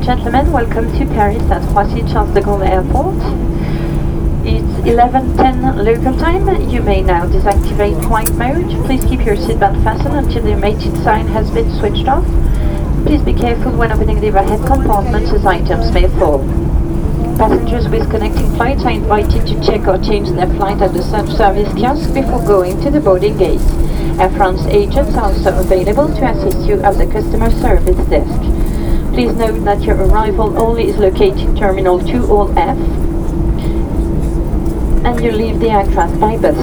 and gentlemen, welcome to Paris at Roissy-Charles de Gaulle Airport. It's 11.10 local time. You may now deactivate flight mode. Please keep your seatbelt fastened until the mated sign has been switched off. Please be careful when opening the overhead compartments as items may fall. Passengers with connecting flights are invited to check or change their flight at the self-service kiosk before going to the boarding gate. Air France agents are also available to assist you at the customer service desk. Please note that your arrival only is located in Terminal 2 or F, and you leave the aircraft by bus.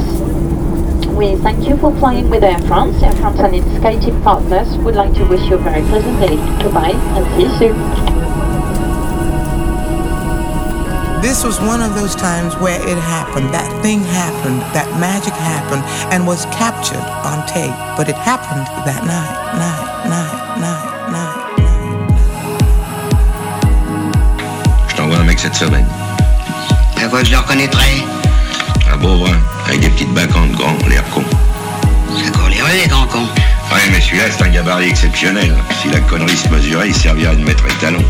We thank you for flying with Air France. Air France and its SkyTeam partners would like to wish you a very pleasant day. Goodbye and see you soon. This was one of those times where it happened. That thing happened. That magic happened and was captured on tape. But it happened that night, night, Cette semaine. La voix, je le reconnaîtrais. Un beau brun, avec des petites bacantes grands, l'air con. Ça court les rues, les grands cons? Ouais, mais celui-là, c'est un gabarit exceptionnel. Si la connerie se mesurait, il servirait de maître étalon.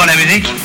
Pas la musique